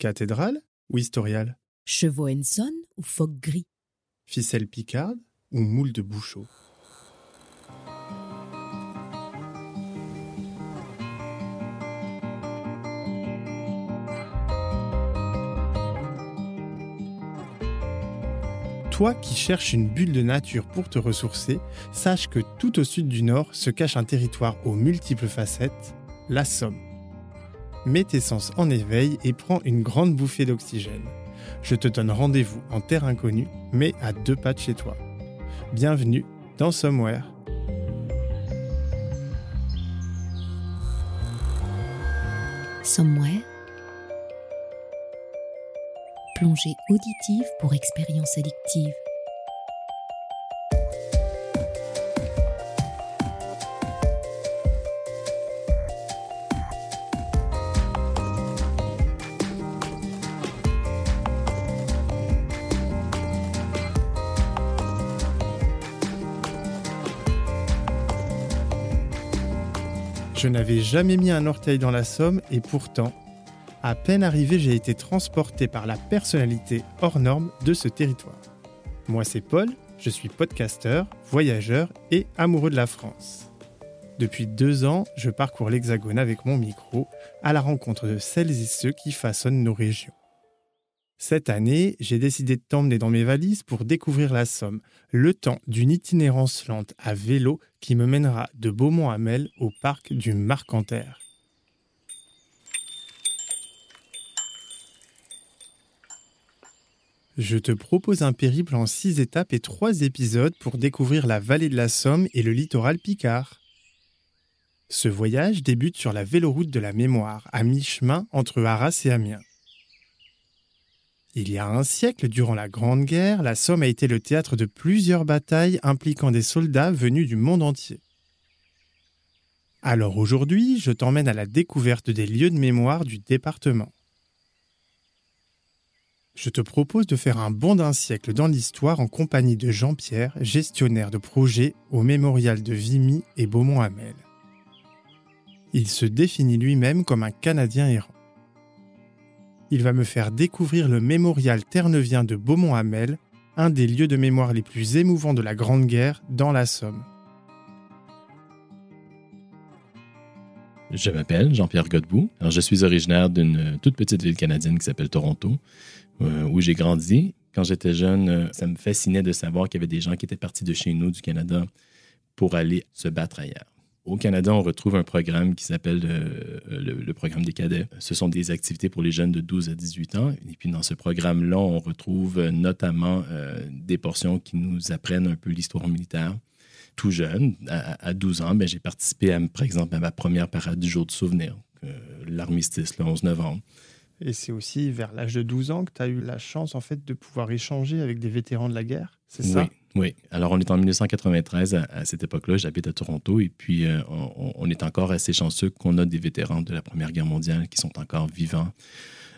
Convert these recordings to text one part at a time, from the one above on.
Cathédrale ou historiale? Chevaux Henson ou phoque gris? Ficelle picarde ou moule de bouchot? Toi qui cherches une bulle de nature pour te ressourcer, sache que tout au sud du nord se cache un territoire aux multiples facettes, la Somme. Mets tes sens en éveil et prends une grande bouffée d'oxygène. Je te donne rendez-vous en terre inconnue, mais à deux pas de chez toi. Bienvenue dans Somewhere. Somewhere Plongée auditive pour expérience addictive. Je n'avais jamais mis un orteil dans la Somme et pourtant, à peine arrivé, j'ai été transporté par la personnalité hors norme de ce territoire. Moi, c'est Paul, je suis podcasteur, voyageur et amoureux de la France. Depuis deux ans, je parcours l'Hexagone avec mon micro à la rencontre de celles et ceux qui façonnent nos régions. Cette année, j'ai décidé de t'emmener dans mes valises pour découvrir la Somme, le temps d'une itinérance lente à vélo qui me mènera de Beaumont-Hamel au parc du Marcanterre. Je te propose un périple en six étapes et trois épisodes pour découvrir la vallée de la Somme et le littoral picard. Ce voyage débute sur la véloroute de la mémoire, à mi-chemin entre Arras et Amiens. Il y a un siècle, durant la Grande Guerre, la Somme a été le théâtre de plusieurs batailles impliquant des soldats venus du monde entier. Alors aujourd'hui, je t'emmène à la découverte des lieux de mémoire du département. Je te propose de faire un bond d'un siècle dans l'histoire en compagnie de Jean-Pierre, gestionnaire de projet au mémorial de Vimy et Beaumont-Hamel. Il se définit lui-même comme un Canadien errant. Il va me faire découvrir le mémorial ternevien de Beaumont-Hamel, un des lieux de mémoire les plus émouvants de la Grande Guerre dans la Somme. Je m'appelle Jean-Pierre Godbout. Je suis originaire d'une toute petite ville canadienne qui s'appelle Toronto, euh, où j'ai grandi. Quand j'étais jeune, euh, ça me fascinait de savoir qu'il y avait des gens qui étaient partis de chez nous, du Canada, pour aller se battre ailleurs. Au Canada, on retrouve un programme qui s'appelle euh, le, le, programme des cadets. Ce sont des activités pour les jeunes de 12 à 18 ans. Et puis dans ce programme-là, on retrouve notamment euh, des portions qui nous apprennent un peu l'histoire militaire. Tout jeune, à, à 12 ans, ben, j'ai participé, à, par exemple, à ma première parade du jour de souvenir, euh, l'armistice, le 11 novembre. Et c'est aussi vers l'âge de 12 ans que tu as eu la chance en fait de pouvoir échanger avec des vétérans de la guerre, c'est ça? Oui, oui. Alors on est en 1993 à, cette époque-là, j'habite à Toronto et puis euh, on, est encore assez chanceux qu'on a des vétérans de la Première Guerre mondiale qui sont encore vivants.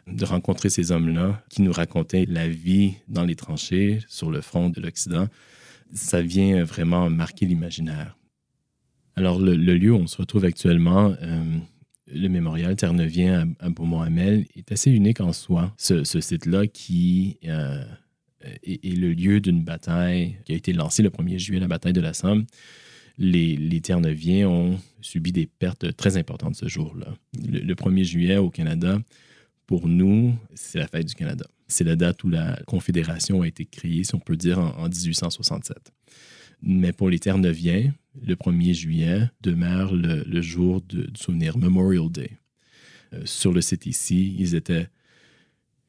De rencontrer ces hommes-là qui nous racontaient la vie dans les tranchées sur le front de l'Occident, ça vient vraiment marquer l'imaginaire. Alors le, lieu où on se retrouve actuellement, euh, le mémorial Terre-Neuvien à, à Beaumont-Hamel est assez unique en soi. Ce, ce site-là qui euh, est, est, le lieu d'une bataille qui a été lancée le 1er juillet, la bataille de la Somme. Les, les Terre-Neuviens ont subi des pertes très importantes ce jour-là. Le, le 1er juillet au Canada, pour nous, c'est la fête du Canada. C'est la date où la Confédération a été créée, si on peut dire, en, en 1867. Mais pour les Terre-Neuviens, le 1er juillet demeure le, le jour de, du souvenir, Memorial Day. Euh, sur le site ici, ils étaient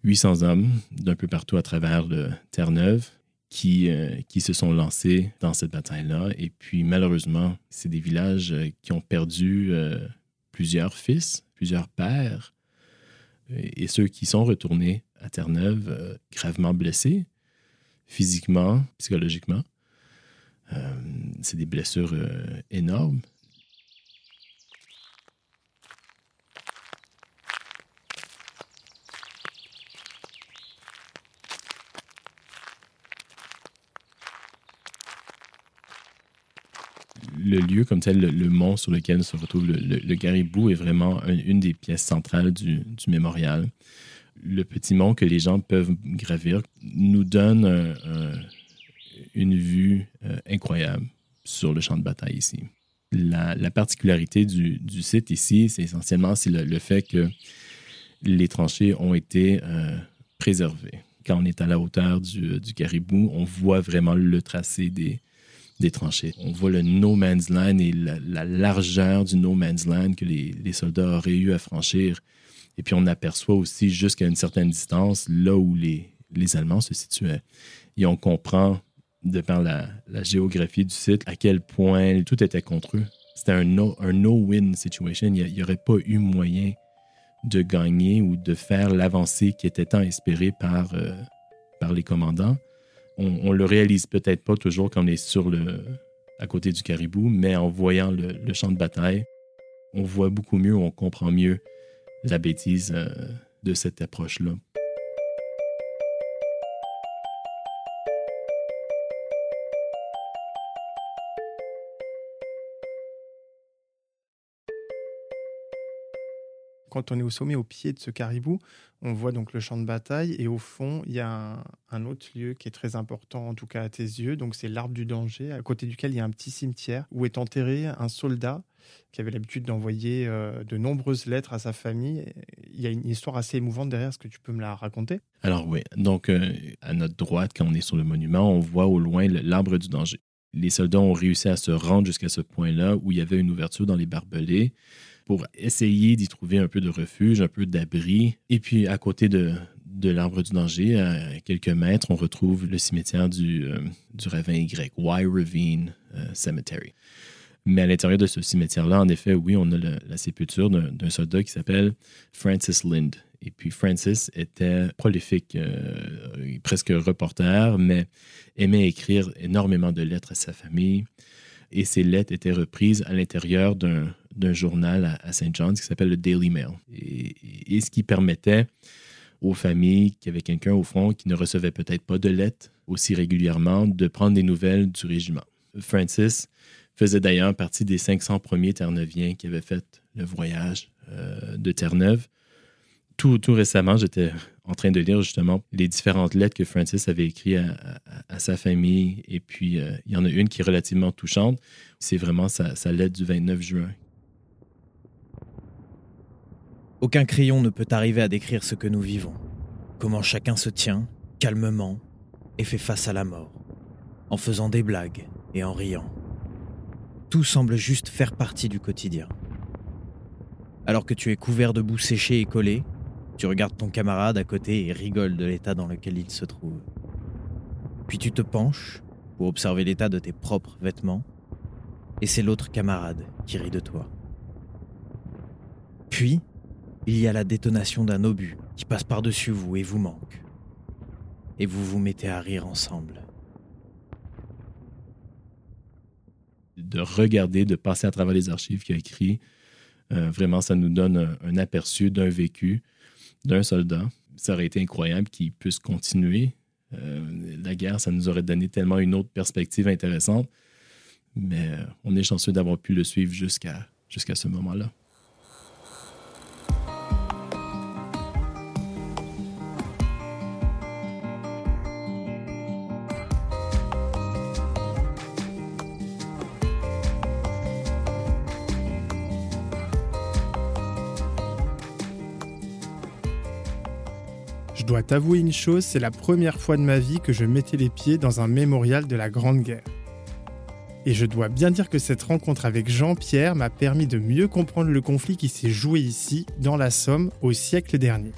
800 hommes d'un peu partout à travers Terre-Neuve qui, euh, qui se sont lancés dans cette bataille-là. Et puis, malheureusement, c'est des villages euh, qui ont perdu euh, plusieurs fils, plusieurs pères, et, ceux qui sont retournés à Terre-Neuve gravement blessés, physiquement, psychologiquement. C'est des blessures énormes. Le lieu comme tel, le, mont sur lequel se retrouve le, le, Garibou est vraiment un, une des pièces centrales du, du, mémorial. le petit mont que les gens peuvent gravir nous donne une vue euh, incroyable sur le champ de bataille ici. La, particularité du, site ici, c'est essentiellement le, fait que les tranchées ont été euh, préservées. Quand on est à la hauteur du, caribou, on voit vraiment le tracé des, tranchées. On voit le no man's land et la, largeur du no man's land que les, soldats auraient eu à franchir. Et puis on aperçoit aussi jusqu'à une certaine distance là où les, Allemands se situaient. Et on comprend, de par la, géographie du site, à quel point tout était contre eux. C'était un no-win no situation. Il n'y aurait pas eu moyen de gagner ou de faire l'avancée qui était tant espérée par, euh, par les commandants. On, le réalise peut-être pas toujours quand on est sur le, à côté du caribou, mais en voyant le, le champ de bataille, on voit beaucoup mieux, on comprend mieux la bêtise euh, de cette approche-là. Quand on est au sommet, au pied de ce caribou, on voit donc le champ de bataille et au fond, il y a un, autre lieu qui est très important, en tout cas à tes yeux. Donc c'est l'arbre du danger, à côté duquel il y a un petit cimetière où est enterré un soldat qui avait l'habitude d'envoyer euh, de nombreuses lettres à sa famille. Il y a une histoire assez émouvante derrière. Est-ce que tu peux me la raconter? Alors oui, donc euh, à notre droite, quand on est sur le monument, on voit au loin l'arbre du danger. Les soldats ont réussi à se rendre jusqu'à ce point-là où il y avait une ouverture dans les barbelés pour essayer d'y trouver un peu de refuge, un peu d'abri. Et puis, à côté de, de l'arbre du danger, à quelques mètres, on retrouve le cimetière du, euh, du ravin Y, Y Ravine euh, Cemetery. Mais à l'intérieur de ce cimetière-là, en effet, oui, on a la sépulture d'un soldat qui s'appelle Francis Lind. Et puis Francis était prolifique, euh, presque reporter, mais aimait écrire énormément de lettres à sa famille. Et ces lettres étaient reprises à l'intérieur d'un d'un journal à, St. John's qui s'appelle le Daily Mail. Et, ce qui permettait aux familles qui avaient quelqu'un au front qui ne recevait peut-être pas de lettres aussi régulièrement de prendre des nouvelles du régiment. Francis faisait d'ailleurs partie des 500 premiers Terre-Neuviens qui avaient fait le voyage euh, de Terre-Neuve. Tout, tout, récemment, j'étais en train de lire justement les différentes lettres que Francis avait écrites à, sa famille. Et puis, euh, il y en a une qui est relativement touchante. C'est vraiment sa lettre du 29 juin aucun crayon ne peut arriver à décrire ce que nous vivons. Comment chacun se tient, calmement, et fait face à la mort, en faisant des blagues et en riant. Tout semble juste faire partie du quotidien. Alors que tu es couvert de boue séchée et collée, tu regardes ton camarade à côté et rigoles de l'état dans lequel il se trouve. Puis tu te penches pour observer l'état de tes propres vêtements, et c'est l'autre camarade qui rit de toi. Puis, il y a la détonation d'un obus qui passe par-dessus vous et vous manque. Et vous vous mettez à rire ensemble. De regarder, de passer à travers les archives qu'il a écrit, euh, vraiment, ça nous donne un, aperçu d'un vécu d'un soldat. Ça aurait été incroyable qu'il puisse continuer. Euh, la guerre, ça nous aurait donné tellement une autre perspective intéressante. Mais euh, on est chanceux d'avoir pu le suivre jusqu'à jusqu'à ce moment-là. Je dois t'avouer une chose, c'est la première fois de ma vie que je mettais les pieds dans un mémorial de la Grande Guerre. Et je dois bien dire que cette rencontre avec Jean-Pierre m'a permis de mieux comprendre le conflit qui s'est joué ici, dans la Somme, au siècle dernier.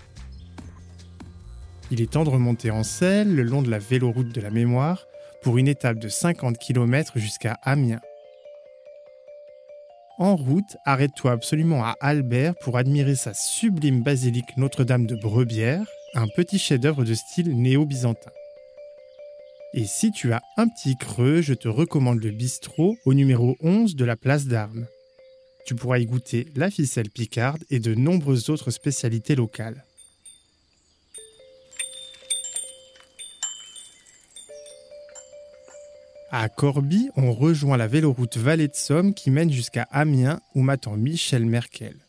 Il est temps de remonter en selle le long de la véloroute de la mémoire pour une étape de 50 km jusqu'à Amiens. En route, arrête-toi absolument à Albert pour admirer sa sublime basilique Notre-Dame de Brebière un petit chef-d'œuvre de style néo-byzantin. Et si tu as un petit creux, je te recommande le bistrot au numéro 11 de la place d'Armes. Tu pourras y goûter la ficelle picarde et de nombreuses autres spécialités locales. À Corby, on rejoint la véloroute Vallée de Somme qui mène jusqu'à Amiens où m'attend Michel Merkel.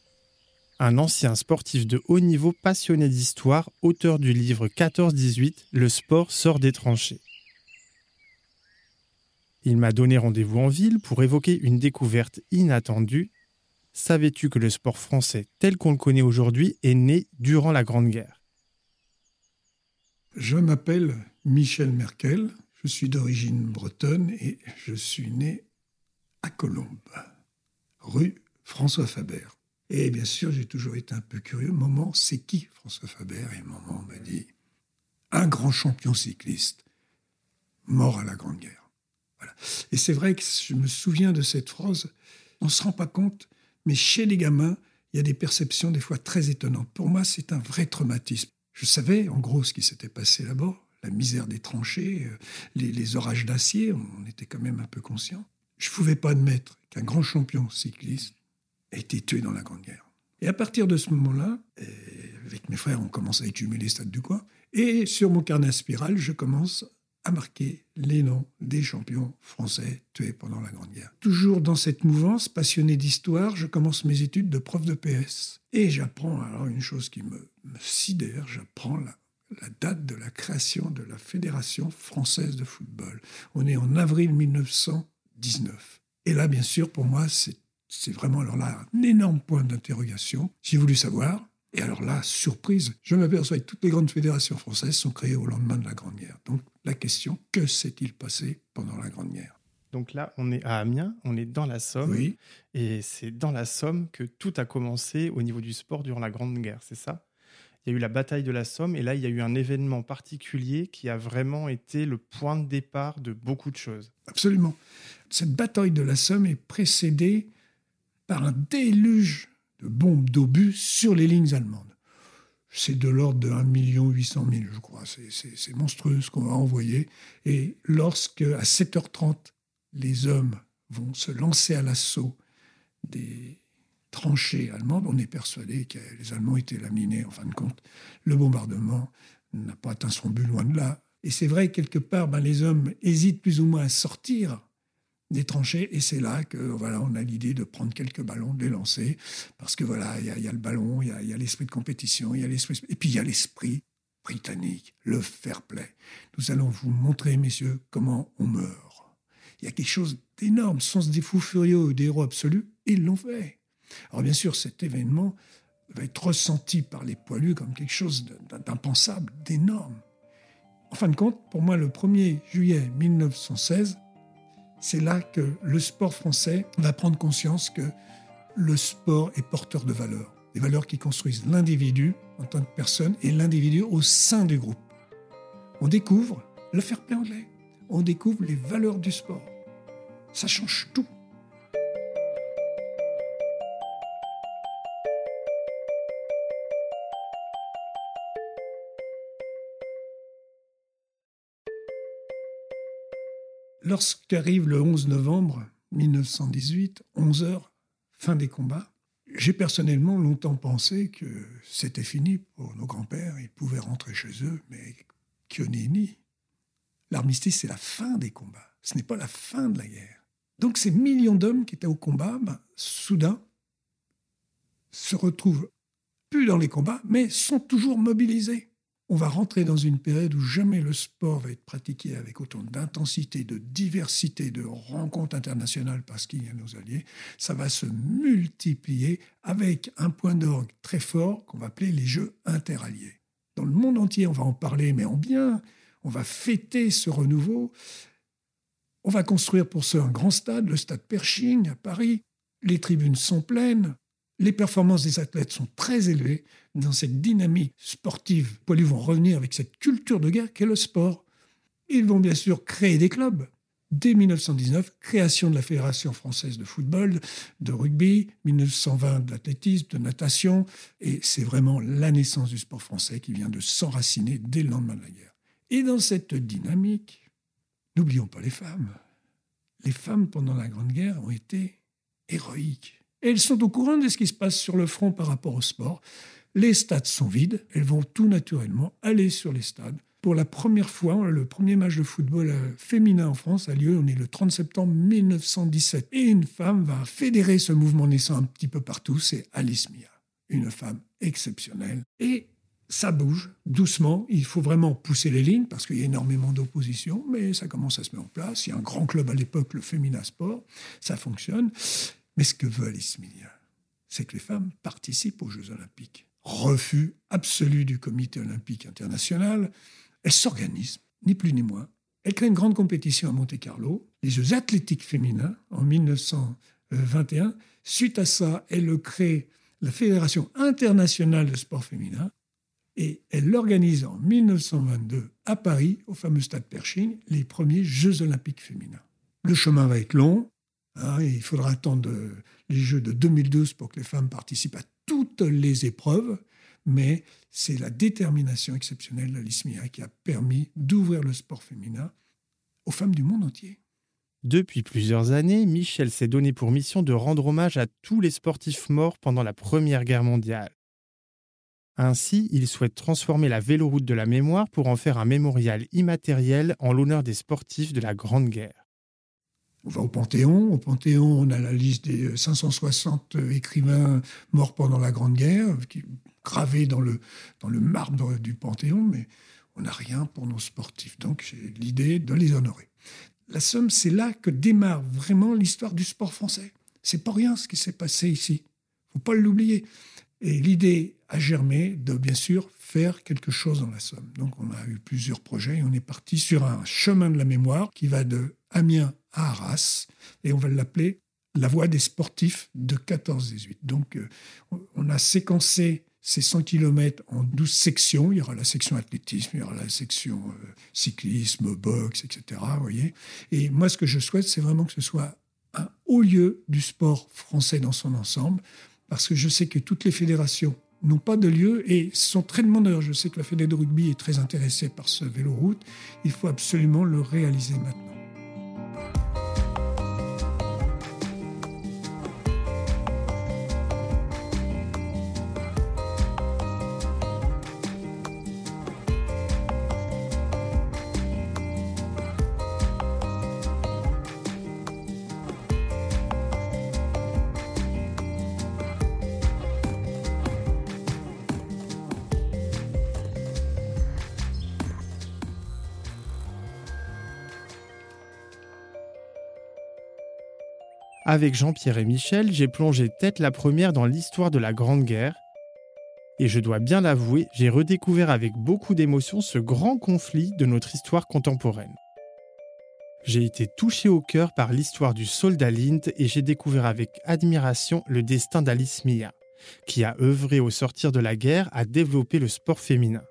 Un ancien sportif de haut niveau passionné d'histoire, auteur du livre 14-18, Le sport sort des tranchées. Il m'a donné rendez-vous en ville pour évoquer une découverte inattendue. Savais-tu que le sport français tel qu'on le connaît aujourd'hui est né durant la Grande Guerre? Je m'appelle Michel Merkel, je suis d'origine bretonne et je suis né à Colombes, rue François Faber. Et bien sûr, j'ai toujours été un peu curieux. Moment, c'est qui François Faber? Et Moment m'a dit un grand champion cycliste, mort à la Grande Guerre. Et c'est vrai que je me souviens de cette phrase. On ne se rend pas compte, mais chez les gamins, il y a des perceptions des fois très étonnantes. Pour moi, c'est un vrai traumatisme. Je savais en gros ce qui s'était passé là-bas, la misère des tranchées, euh, les, orages d'acier, on était quand même un peu conscient. Je ne pouvais pas admettre qu'un grand champion cycliste été tué dans la Grande Guerre. Et à partir de ce moment-là, euh, avec mes frères, on commence à étudier les stades du coin. Et sur mon carnet spirale, je commence a marqué les noms des champions français tués pendant la Grande Guerre. Toujours dans cette mouvance, passionné d'histoire, je commence mes études de prof de PS. Et j'apprends alors une chose qui me, sidère, j'apprends la date de la création de la Fédération française de football. On est en avril 1919. Et là, bien sûr, pour moi, c'est vraiment alors là un énorme point d'interrogation. J'ai voulu savoir, et alors là, surprise, je m'aperçois que toutes les grandes fédérations françaises sont créées au lendemain de la Grande Guerre. Donc la question, que s'est-il passé pendant la Grande Guerre? Donc là, on est à Amiens, on est dans la Somme. Oui. Et c'est dans la Somme que tout a commencé au niveau du sport durant la Grande Guerre, c'est ça? Il y a eu la bataille de la Somme et là, il y a eu un événement particulier qui a vraiment été le point de départ de beaucoup de choses. Absolument. Cette bataille de la Somme est précédée par un déluge de bombes d'obus sur les lignes allemandes. C'est de l'ordre de 1 800 000, je crois. C'est monstrueux ce qu'on va envoyer. Et lorsque, à 7h30, les hommes vont se lancer à l'assaut des tranchées allemandes, on est persuadé que les Allemands étaient laminés, en fin de compte. Le bombardement n'a pas atteint son but, loin de là. Et c'est vrai, quelque part, ben, les hommes hésitent plus ou moins à sortir des tranchées. Et c'est là que voilà, on a l'idée de prendre quelques ballons, de les lancer, parce que voilà, il y, a le ballon, il y a, l'esprit de compétition, il y a l'esprit, et puis il y a l'esprit britannique, le fair play. Nous allons vous montrer, messieurs, comment on meurt. Il y a quelque chose d'énorme, sens des fous furieux, des héros absolus, ils l'ont fait. Alors bien sûr, cet événement va être ressenti par les poilus comme quelque chose d'impensable, d'énorme. En fin de compte, pour moi, le 1er juillet 1916, c'est là que le sport français va prendre conscience que le sport est porteur de valeurs, des valeurs qui construisent l'individu en tant que personne et l'individu au sein du groupe. On découvre le fair play anglais, on découvre les valeurs du sport. Ça change tout. Lorsqu'arrive le 11 novembre 1918, 11 heures, fin des combats, j'ai personnellement longtemps pensé que c'était fini pour nos grands-pères, ils pouvaient rentrer chez eux, mais que. L'armistice, c'est la fin des combats, ce n'est pas la fin de la guerre. Donc ces millions d'hommes qui étaient au combat, ben, soudain, se retrouvent plus dans les combats, mais sont toujours mobilisés on va rentrer dans une période où jamais le sport va être pratiqué avec autant d'intensité, de diversité, de rencontres internationales parce qu'il y a nos alliés. Ça va se multiplier avec un point d'orgue très fort qu'on va appeler les Jeux interalliés. Dans le monde entier, on va en parler, mais en bien. On va fêter ce renouveau. On va construire pour ce un grand stade, le stade Pershing à Paris. Les tribunes sont pleines. Les performances des athlètes sont très élevées dans cette dynamique sportive. Les vont revenir avec cette culture de guerre qu'est le sport. Ils vont bien sûr créer des clubs. Dès 1919, création de la Fédération française de football, de rugby, 1920 d'athlétisme, de natation, et c'est vraiment la naissance du sport français qui vient de s'enraciner dès le lendemain de la guerre. Et dans cette dynamique, n'oublions pas les femmes. Les femmes pendant la Grande Guerre ont été héroïques. Et elles sont au courant de ce qui se passe sur le front par rapport au sport. Les stades sont vides, elles vont tout naturellement aller sur les stades. Pour la première fois, le premier match de football euh, féminin en France a lieu, on est le 30 septembre 1917. Et une femme va fédérer ce mouvement naissant un petit peu partout, c'est Alice Mia. une femme exceptionnelle. Et ça bouge doucement. Il faut vraiment pousser les lignes parce qu'il y a énormément d'opposition, mais ça commence à se mettre en place. Il y a un grand club à l'époque, le Femina Sport. Ça fonctionne. Mais ce que veut Alice Miller, c'est que les femmes participent aux Jeux Olympiques. Refus absolu du Comité Olympique International. Elle s'organise, ni plus ni moins. Elle crée une grande compétition à Monte-Carlo, les Jeux athlétiques féminins, en 1921. Suite à ça, elle crée la Fédération internationale de sport féminin et elle organise en 1922 à Paris, au fameux stade Pershing, les premiers Jeux olympiques féminins. Le chemin va être long. Hein, il faudra attendre les Jeux de 2012 pour que les femmes participent à toutes les épreuves. Mais c'est la détermination exceptionnelle d'Alice Mia qui a permis d'ouvrir le sport féminin aux femmes du monde entier. Depuis plusieurs années, Michel s'est donné pour mission de rendre hommage à tous les sportifs morts pendant la Première Guerre mondiale. Ainsi, il souhaite transformer la véloroute de la mémoire pour en faire un mémorial immatériel en l'honneur des sportifs de la Grande Guerre. On va au Panthéon. Au Panthéon, on a la liste des 560 écrivains morts pendant la Grande Guerre, gravés dans le, dans le marbre du Panthéon, mais on n'a rien pour nos sportifs. Donc j'ai l'idée de les honorer. La Somme, c'est là que démarre vraiment l'histoire du sport français. C'est pas rien ce qui s'est passé ici. Faut pas l'oublier. Et l'idée a germé de, bien sûr, faire quelque chose dans la Somme. Donc, on a eu plusieurs projets et on est parti sur un chemin de la mémoire qui va de Amiens à Arras et on va l'appeler la voie des sportifs de 14-18. Donc, euh, on a séquencé ces 100 km en 12 sections. Il y aura la section athlétisme, il y aura la section euh, cyclisme, boxe, etc. Voyez et moi, ce que je souhaite, c'est vraiment que ce soit un haut lieu du sport français dans son ensemble parce que je sais que toutes les fédérations n'ont pas de lieu et sont très demandeurs. Je sais que la Fédération de rugby est très intéressée par ce vélo-route. Il faut absolument le réaliser maintenant. Avec Jean-Pierre et Michel, j'ai plongé tête la première dans l'histoire de la Grande Guerre. Et je dois bien l'avouer, j'ai redécouvert avec beaucoup d'émotion ce grand conflit de notre histoire contemporaine. J'ai été touché au cœur par l'histoire du soldat Lint et j'ai découvert avec admiration le destin d'Alice Mia, qui a œuvré au sortir de la guerre à développer le sport féminin.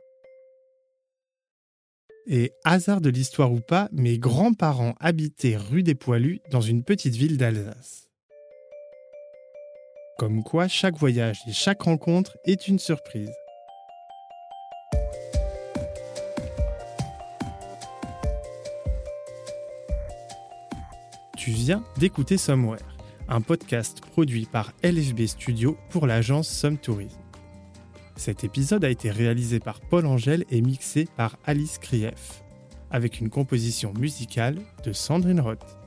Et hasard de l'histoire ou pas, mes grands-parents habitaient rue des Poilus dans une petite ville d'Alsace. Comme quoi, chaque voyage et chaque rencontre est une surprise. Tu viens d'écouter Somewhere, un podcast produit par LFB Studio pour l'agence Some Tourism. Cet épisode a été réalisé par Paul Angèle et mixé par Alice Krief, avec une composition musicale de Sandrine Roth.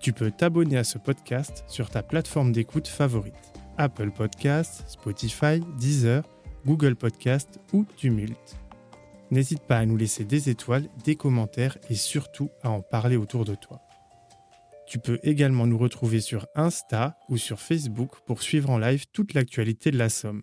Tu peux t'abonner à ce podcast sur ta plateforme d'écoute favorite Apple Podcasts, Spotify, Deezer, Google Podcasts ou Tumult. N'hésite pas à nous laisser des étoiles, des commentaires et surtout à en parler autour de toi. Tu peux également nous retrouver sur Insta ou sur Facebook pour suivre en live toute l'actualité de la Somme.